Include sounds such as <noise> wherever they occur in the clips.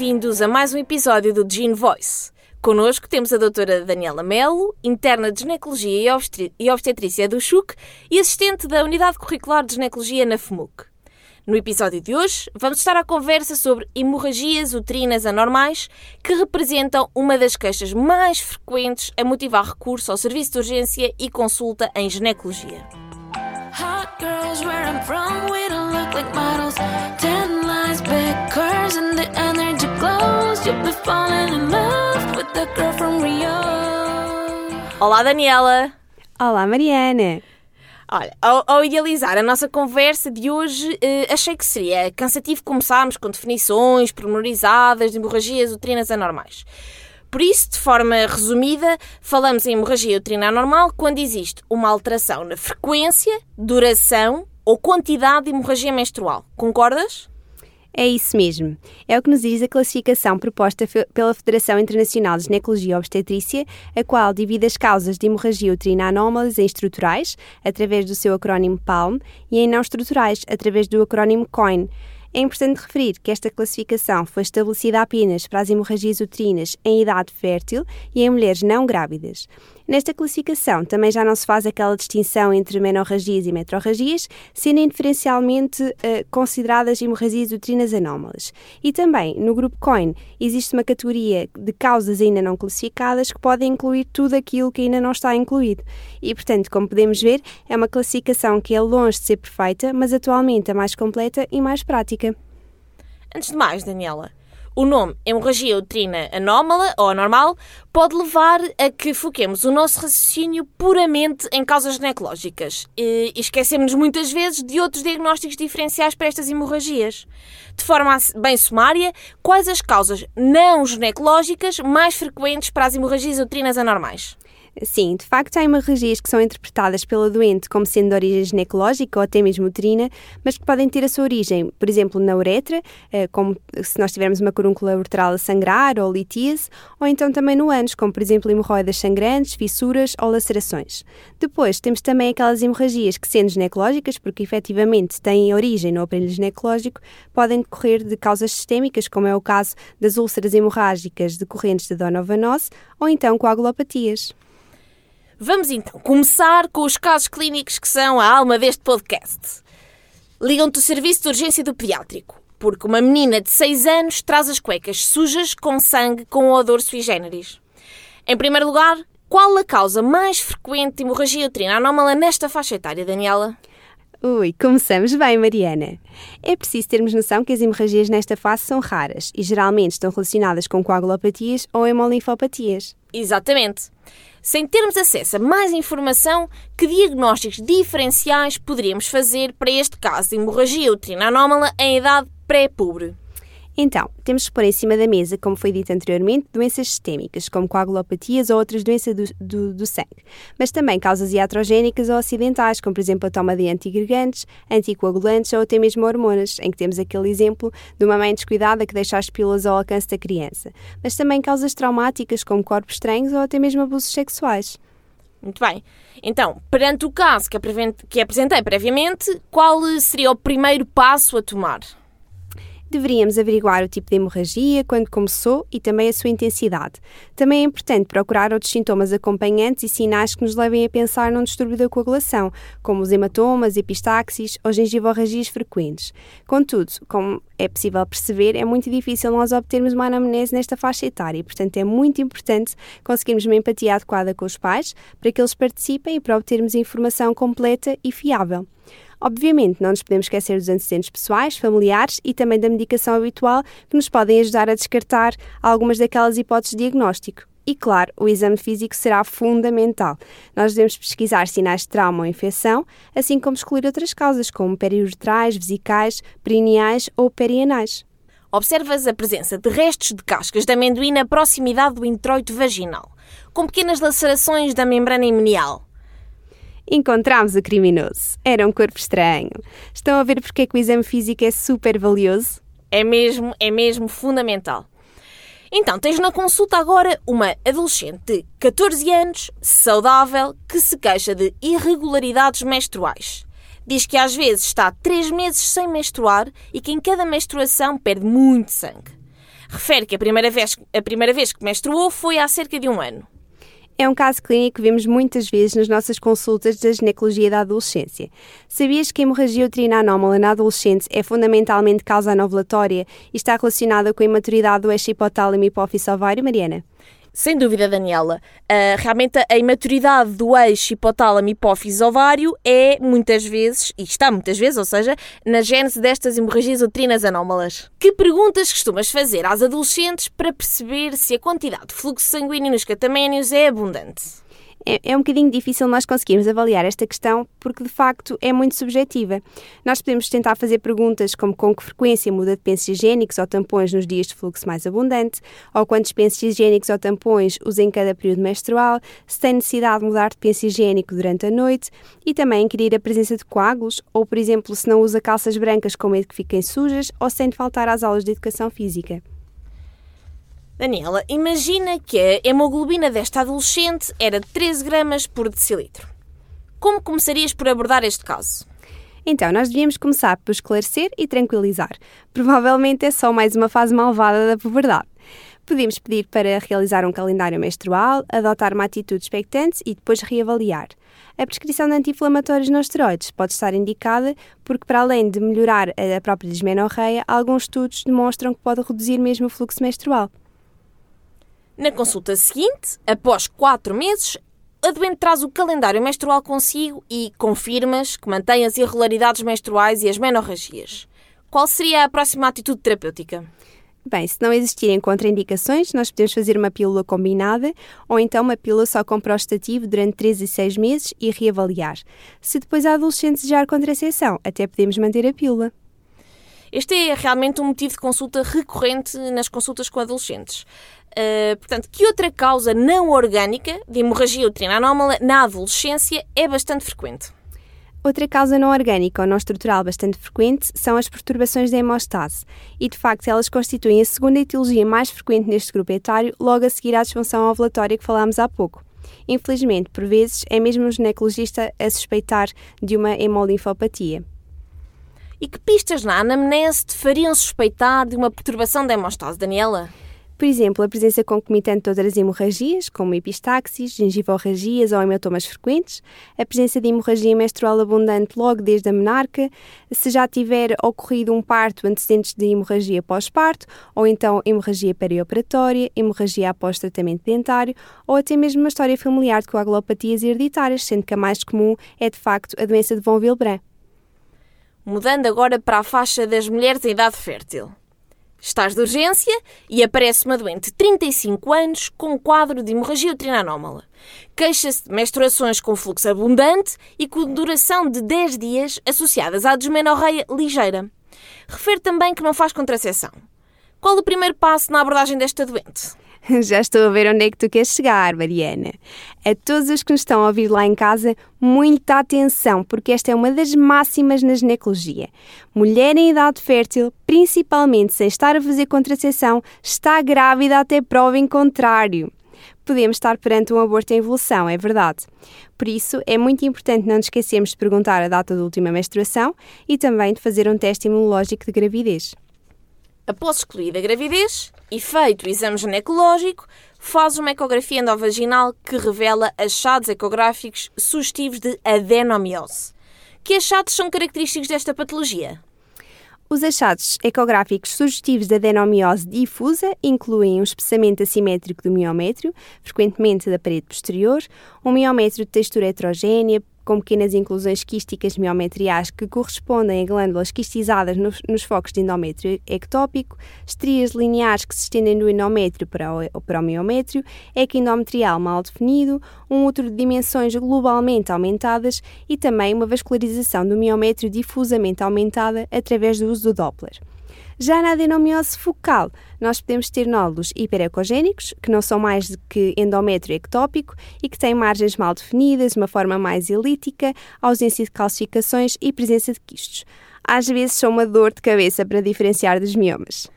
Bem-vindos a mais um episódio do Gene Voice. Connosco temos a doutora Daniela Melo, interna de Ginecologia e Obstetrícia do CHUC e assistente da Unidade Curricular de Ginecologia na FMUC. No episódio de hoje, vamos estar à conversa sobre hemorragias uterinas anormais, que representam uma das queixas mais frequentes a motivar recurso ao serviço de urgência e consulta em ginecologia. Hot girls where I'm from, we don't look like Olá, Daniela. Olá, Mariana. Olha, ao, ao, idealizar a nossa conversa de hoje, eh, achei que seria cansativo começarmos com definições pormenorizadas de hemorragias uterinas anormais. Por isso, de forma resumida, falamos em hemorragia uterina anormal quando existe uma alteração na frequência, duração ou quantidade de hemorragia menstrual. Concordas? É isso mesmo. É o que nos diz a classificação proposta pela Federação Internacional de Ginecologia e Obstetrícia, a qual divide as causas de hemorragia uterina anómalas em estruturais, através do seu acrónimo PALM, e em não estruturais, através do acrónimo COIN. É importante referir que esta classificação foi estabelecida apenas para as hemorragias uterinas em idade fértil e em mulheres não grávidas. Nesta classificação também já não se faz aquela distinção entre menorragias e metrorragias, sendo inferencialmente uh, consideradas hemorragias uterinas anómalas. E também, no grupo COIN, existe uma categoria de causas ainda não classificadas que pode incluir tudo aquilo que ainda não está incluído. E, portanto, como podemos ver, é uma classificação que é longe de ser perfeita, mas atualmente a mais completa e mais prática. Antes de mais, Daniela, o nome hemorragia uterina anómala ou anormal pode levar a que foquemos o nosso raciocínio puramente em causas ginecológicas e esquecemos muitas vezes de outros diagnósticos diferenciais para estas hemorragias. De forma bem sumária, quais as causas não ginecológicas mais frequentes para as hemorragias uterinas anormais? Sim, de facto há hemorragias que são interpretadas pela doente como sendo de origem ginecológica ou até mesmo uterina, mas que podem ter a sua origem, por exemplo, na uretra, eh, como se nós tivermos uma corúncula uretral a sangrar ou litíase, ou então também no ânus, como por exemplo hemorroidas sangrantes, fissuras ou lacerações. Depois temos também aquelas hemorragias que, sendo ginecológicas, porque efetivamente têm origem no aparelho ginecológico, podem decorrer de causas sistémicas, como é o caso das úlceras hemorrágicas decorrentes de donovanose ou então coagulopatias. Vamos então começar com os casos clínicos que são a alma deste podcast. Ligam-te o serviço de urgência do pediátrico, porque uma menina de 6 anos traz as cuecas sujas com sangue com odor sui generis. Em primeiro lugar, qual a causa mais frequente de hemorragia uterina anómala nesta faixa etária, Daniela? Ui, começamos bem, Mariana. É preciso termos noção que as hemorragias nesta fase são raras e geralmente estão relacionadas com coagulopatias ou hemolinfopatias. Exatamente. Sem termos acesso a mais informação, que diagnósticos diferenciais poderíamos fazer para este caso de hemorragia uterina anómala em idade pré-pubre? Então, temos que pôr em cima da mesa, como foi dito anteriormente, doenças sistémicas, como coagulopatias ou outras doenças do, do, do sangue, mas também causas iatrogénicas ou acidentais, como por exemplo a toma de antiagregantes, anticoagulantes ou até mesmo hormonas, em que temos aquele exemplo de uma mãe descuidada que deixa as pílulas ao alcance da criança, mas também causas traumáticas, como corpos estranhos ou até mesmo abusos sexuais. Muito bem. Então, perante o caso que apresentei previamente, qual seria o primeiro passo a tomar? Deveríamos averiguar o tipo de hemorragia, quando começou e também a sua intensidade. Também é importante procurar outros sintomas acompanhantes e sinais que nos levem a pensar num distúrbio da coagulação, como os hematomas, epistaxis ou gengivorragias frequentes. Contudo, como é possível perceber, é muito difícil nós obtermos uma anamnese nesta faixa etária portanto, é muito importante conseguirmos uma empatia adequada com os pais para que eles participem e para obtermos informação completa e fiável. Obviamente, não nos podemos esquecer dos antecedentes pessoais, familiares e também da medicação habitual que nos podem ajudar a descartar algumas daquelas hipóteses de diagnóstico. E claro, o exame físico será fundamental. Nós devemos pesquisar sinais de trauma ou infecção, assim como excluir outras causas, como periuretrais, vesicais, perineais ou perianais. Observas a presença de restos de cascas de amendoim na proximidade do introito vaginal, com pequenas lacerações da membrana imunial. Encontramos o criminoso. Era um corpo estranho. Estão a ver porque é que o exame físico é super valioso? É mesmo, é mesmo fundamental. Então, tens na consulta agora uma adolescente de 14 anos, saudável, que se queixa de irregularidades menstruais. Diz que às vezes está 3 meses sem menstruar e que em cada menstruação perde muito sangue. Refere que a primeira vez, a primeira vez que menstruou foi há cerca de um ano. É um caso clínico que vemos muitas vezes nas nossas consultas da ginecologia da adolescência. Sabias que a hemorragia uterina anómala na adolescente é fundamentalmente causa anovulatória e está relacionada com a imaturidade do eixo hipotálamo hipófise ovário, Mariana? Sem dúvida, Daniela. Uh, realmente a imaturidade do eixo hipotálamo hipófise ovário é muitas vezes, e está muitas vezes, ou seja, na gênese destas hemorragias uterinas anómalas. Que perguntas costumas fazer às adolescentes para perceber se a quantidade de fluxo sanguíneo nos cataménios é abundante? É, é um bocadinho difícil nós conseguirmos avaliar esta questão porque, de facto, é muito subjetiva. Nós podemos tentar fazer perguntas como com que frequência muda de pensos higiênicos ou tampões nos dias de fluxo mais abundante, ou quantos pensos higiênicos ou tampões usa em cada período menstrual, se tem necessidade de mudar de penso higiênico durante a noite e também inquirir a presença de coágulos ou, por exemplo, se não usa calças brancas com medo que fiquem sujas ou sem faltar às aulas de educação física. Daniela, imagina que a hemoglobina desta adolescente era de 13 gramas por decilitro. Como começarias por abordar este caso? Então, nós devíamos começar por esclarecer e tranquilizar. Provavelmente é só mais uma fase malvada da puberdade. Podemos pedir para realizar um calendário menstrual, adotar uma atitude expectante e depois reavaliar. A prescrição de anti-inflamatórios não esteroides pode estar indicada porque, para além de melhorar a própria dismenorreia, alguns estudos demonstram que pode reduzir mesmo o fluxo menstrual. Na consulta seguinte, após quatro meses, a doente traz o calendário menstrual consigo e confirmas que mantém as irregularidades menstruais e as menorragias. Qual seria a próxima atitude terapêutica? Bem, se não existirem contraindicações, nós podemos fazer uma pílula combinada ou então uma pílula só com prostativo durante 3 e 6 meses e reavaliar. Se depois a adolescente desejar contracepção, até podemos manter a pílula. Este é realmente um motivo de consulta recorrente nas consultas com adolescentes. Uh, portanto, que outra causa não orgânica de hemorragia uterina anómala na adolescência é bastante frequente? Outra causa não orgânica ou não estrutural bastante frequente são as perturbações da hemostase, e de facto elas constituem a segunda etiologia mais frequente neste grupo etário, logo a seguir à disfunção ovulatória que falámos há pouco. Infelizmente, por vezes, é mesmo o ginecologista a suspeitar de uma hemolinfopatia. E que pistas na anamnese te fariam suspeitar de uma perturbação da hemostase, Daniela? Por exemplo, a presença concomitante de outras hemorragias, como epistaxis, gengivorragias ou hematomas frequentes, a presença de hemorragia menstrual abundante logo desde a menarca, se já tiver ocorrido um parto antecedentes de hemorragia pós-parto, ou então hemorragia perioperatória, hemorragia após tratamento dentário, ou até mesmo uma história familiar de coagulopatias hereditárias, sendo que a mais comum é de facto a doença de von Willebrand. Mudando agora para a faixa das mulheres em idade fértil. Estás de urgência e aparece uma doente de 35 anos com quadro de hemorragia uterina anómala. Queixa-se de menstruações com fluxo abundante e com duração de 10 dias associadas à desmenorreia ligeira. Refere também que não faz contracepção. Qual o primeiro passo na abordagem desta doente? <laughs> Já estou a ver onde é que tu queres chegar, Mariana. A todos os que nos estão a ouvir lá em casa, muita atenção, porque esta é uma das máximas na ginecologia. Mulher em idade fértil, principalmente sem estar a fazer contracepção, está grávida até prova em contrário. Podemos estar perante um aborto em evolução, é verdade. Por isso, é muito importante não nos esquecermos de perguntar a data da última menstruação e também de fazer um teste imunológico de gravidez. Após excluída a gravidez e feito o exame ginecológico, faz uma ecografia endovaginal que revela achados ecográficos sugestivos de adenomiose. Que achados são característicos desta patologia? Os achados ecográficos sugestivos de adenomiose difusa incluem um espessamento assimétrico do miométrio, frequentemente da parede posterior, um miométrio de textura heterogénea, com pequenas inclusões quísticas miometriais que correspondem a glândulas quistizadas nos, nos focos de endométrio ectópico, estrias lineares que se estendem do endométrio para o, para o miométrio, equindometrial mal definido, um útero de dimensões globalmente aumentadas e também uma vascularização do miométrio difusamente aumentada através do uso do Doppler. Já na adenomiose focal, nós podemos ter nódulos hiperecogénicos, que não são mais do que endométrio ectópico e que têm margens mal definidas, uma forma mais elítica, ausência de calcificações e presença de quistos. Às vezes são uma dor de cabeça para diferenciar dos miomas.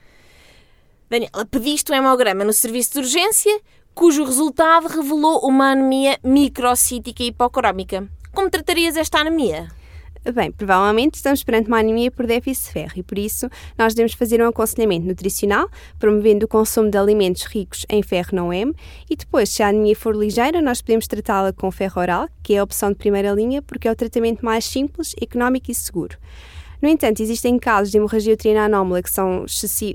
Daniela, pediste um hemograma no serviço de urgência, cujo resultado revelou uma anemia microcítica hipocrómica. Como tratarias esta anemia? Bem, provavelmente estamos perante uma anemia por déficit de ferro e por isso nós devemos fazer um aconselhamento nutricional, promovendo o consumo de alimentos ricos em ferro não M e depois, se a anemia for ligeira, nós podemos tratá-la com ferro oral, que é a opção de primeira linha porque é o tratamento mais simples, económico e seguro. No entanto, existem casos de hemorragia uterina anómala que, são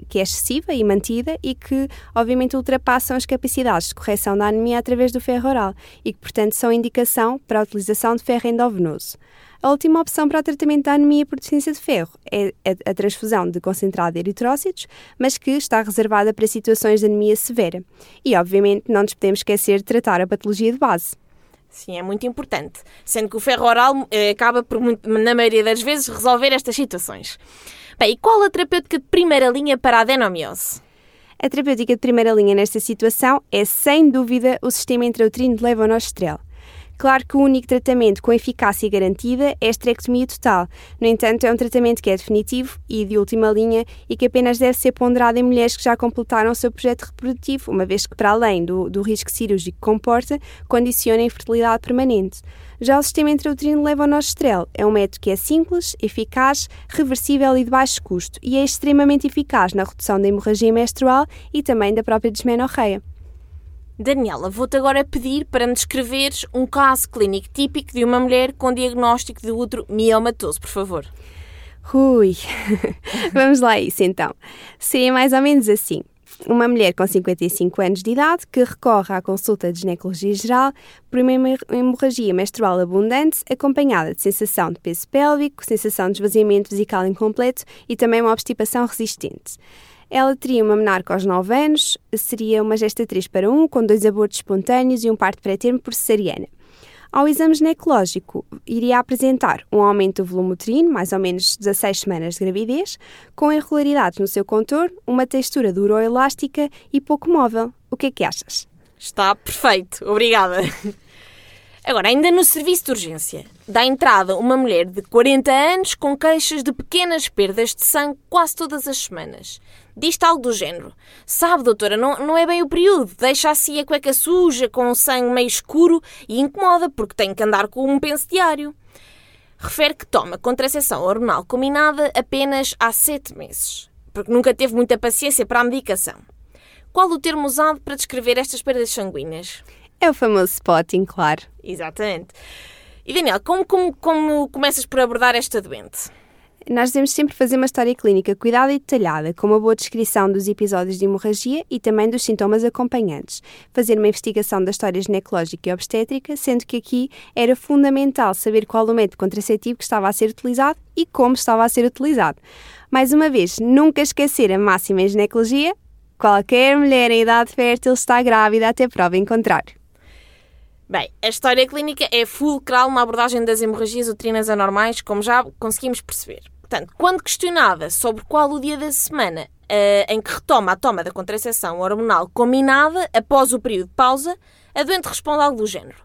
que é excessiva e mantida e que, obviamente, ultrapassam as capacidades de correção da anemia através do ferro oral e que, portanto, são indicação para a utilização de ferro endovenoso. A última opção para o tratamento da anemia por deficiência de ferro é a transfusão de concentrado de eritrócitos, mas que está reservada para situações de anemia severa. E, obviamente, não nos podemos esquecer de tratar a patologia de base. Sim, é muito importante. Sendo que o ferro oral eh, acaba por, na maioria das vezes, resolver estas situações. Bem, e qual a terapêutica de primeira linha para a adenomiose? A terapêutica de primeira linha nesta situação é, sem dúvida, o sistema intrauterino de levonorgestrel. Claro que o único tratamento com eficácia garantida é a esterectomia total. No entanto, é um tratamento que é definitivo e de última linha e que apenas deve ser ponderado em mulheres que já completaram o seu projeto reprodutivo, uma vez que, para além do, do risco cirúrgico que comporta, condiciona a infertilidade permanente. Já o sistema intrauterino levonorgestrel é um método que é simples, eficaz, reversível e de baixo custo e é extremamente eficaz na redução da hemorragia menstrual e também da própria desmenorreia. Daniela, vou-te agora pedir para me descreveres um caso clínico típico de uma mulher com diagnóstico de útero miomatoso, por favor. Ui, <laughs> vamos lá isso então. Seria mais ou menos assim. Uma mulher com 55 anos de idade que recorre à consulta de ginecologia geral por uma hemorragia menstrual abundante, acompanhada de sensação de peso pélvico, sensação de esvaziamento vesical incompleto e também uma obstipação resistente. Ela teria uma menarca aos 9 anos, seria uma gestatriz para um, com dois abortos espontâneos e um parto pré-termo por cesariana. Ao exame ginecológico, iria apresentar um aumento do volume uterino, mais ou menos 16 semanas de gravidez, com irregularidades no seu contorno, uma textura dura ou elástica e pouco móvel. O que é que achas? Está perfeito, obrigada. Agora, ainda no serviço de urgência, dá entrada uma mulher de 40 anos com queixas de pequenas perdas de sangue quase todas as semanas. Diz-te algo do género. Sabe, doutora, não, não é bem o período. Deixa assim a cueca suja, com o sangue meio escuro e incomoda porque tem que andar com um penso diário. Refere que toma contracepção hormonal combinada apenas há 7 meses, porque nunca teve muita paciência para a medicação. Qual o termo usado para descrever estas perdas sanguíneas? É o famoso spotting, claro. Exatamente. E Daniel, como, como, como começas por abordar esta doente? Nós devemos sempre fazer uma história clínica cuidada e detalhada, com uma boa descrição dos episódios de hemorragia e também dos sintomas acompanhantes. Fazer uma investigação da história ginecológica e obstétrica, sendo que aqui era fundamental saber qual o método contraceptivo que estava a ser utilizado e como estava a ser utilizado. Mais uma vez, nunca esquecer a máxima em ginecologia: qualquer mulher em idade fértil está grávida até prova em contrário. Bem, a história clínica é fulcral na abordagem das hemorragias uterinas anormais, como já conseguimos perceber. Portanto, quando questionada sobre qual o dia da semana uh, em que retoma a toma da contracepção hormonal combinada após o período de pausa, a doente responde algo do género.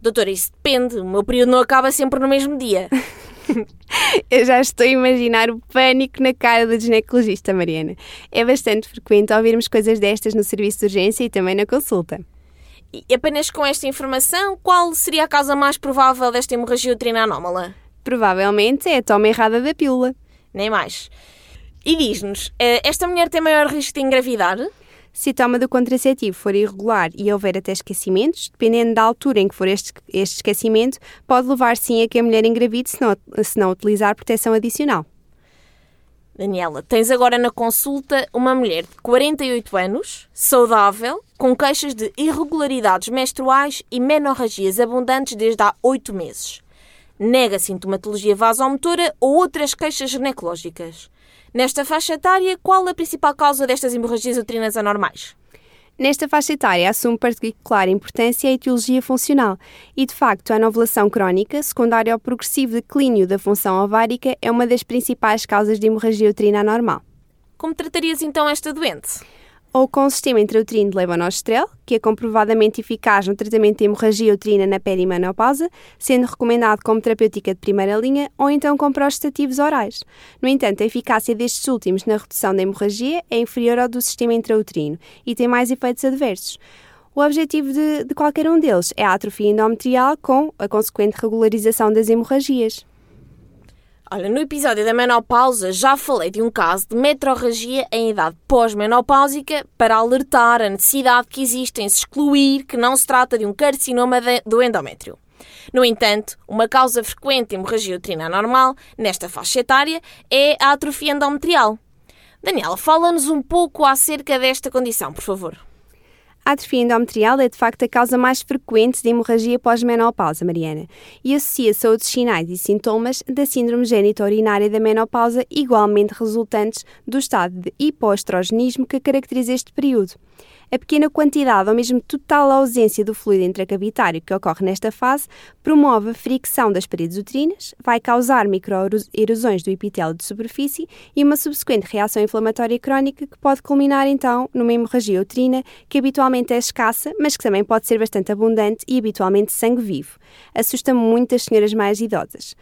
Doutora, isso depende, o meu período não acaba sempre no mesmo dia. <laughs> Eu já estou a imaginar o pânico na cara do ginecologista, Mariana. É bastante frequente ouvirmos coisas destas no serviço de urgência e também na consulta. E apenas com esta informação, qual seria a causa mais provável desta hemorragia uterina anómala? Provavelmente é a toma errada da pílula. Nem mais. E diz-nos, eh, esta mulher tem maior risco de engravidar? Se a toma do contraceptivo for irregular e houver até esquecimentos, dependendo da altura em que for este, este esquecimento, pode levar sim a que a mulher engravide se não, se não utilizar proteção adicional. Daniela, tens agora na consulta uma mulher de 48 anos, saudável, com queixas de irregularidades menstruais e menorragias abundantes desde há 8 meses. Nega sintomatologia vasomotora ou outras queixas ginecológicas. Nesta faixa etária, qual a principal causa destas hemorragias uterinas anormais? Nesta faixa etária assume particular importância a etiologia funcional e, de facto, a anovulação crónica, secundária ao progressivo declínio da função ovárica, é uma das principais causas de hemorragia uterina anormal. Como tratarias então esta doente? Ou com o sistema intrauterino de levonorgestrel, que é comprovadamente eficaz no tratamento de hemorragia uterina na perimenopausa, sendo recomendado como terapêutica de primeira linha, ou então com prostativos orais. No entanto, a eficácia destes últimos na redução da hemorragia é inferior ao do sistema intrauterino e tem mais efeitos adversos. O objetivo de, de qualquer um deles é a atrofia endometrial com a consequente regularização das hemorragias. Olha, no episódio da menopausa já falei de um caso de metrorragia em idade pós-menopáusica para alertar a necessidade que existe em se excluir que não se trata de um carcinoma do endométrio. No entanto, uma causa frequente de hemorragia uterina normal nesta faixa etária é a atrofia endometrial. Daniela, fala-nos um pouco acerca desta condição, por favor. A atrofia endometrial é de facto a causa mais frequente de hemorragia pós-menopausa, Mariana, e associa-se a outros sinais e sintomas da síndrome genito-urinária da menopausa, igualmente resultantes do estado de hipoestrogenismo que caracteriza este período. A pequena quantidade ou mesmo total ausência do fluido intracavitário que ocorre nesta fase promove a fricção das paredes uterinas, vai causar microerosões do epitélio de superfície e uma subsequente reação inflamatória crónica que pode culminar então numa hemorragia uterina que habitualmente é escassa, mas que também pode ser bastante abundante e habitualmente sangue vivo. Assusta muito as senhoras mais idosas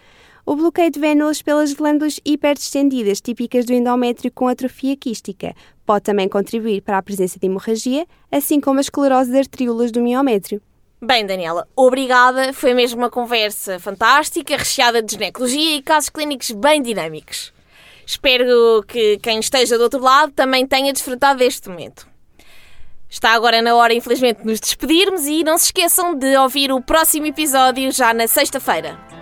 o bloqueio de vénulas pelas glândulas hiperdistendidas típicas do endométrio com atrofia quística pode também contribuir para a presença de hemorragia, assim como a esclerose de arteríolas do miométrio. Bem, Daniela, obrigada. Foi mesmo uma conversa fantástica, recheada de ginecologia e casos clínicos bem dinâmicos. Espero que quem esteja do outro lado também tenha desfrutado deste momento. Está agora na hora, infelizmente, de nos despedirmos e não se esqueçam de ouvir o próximo episódio já na sexta-feira.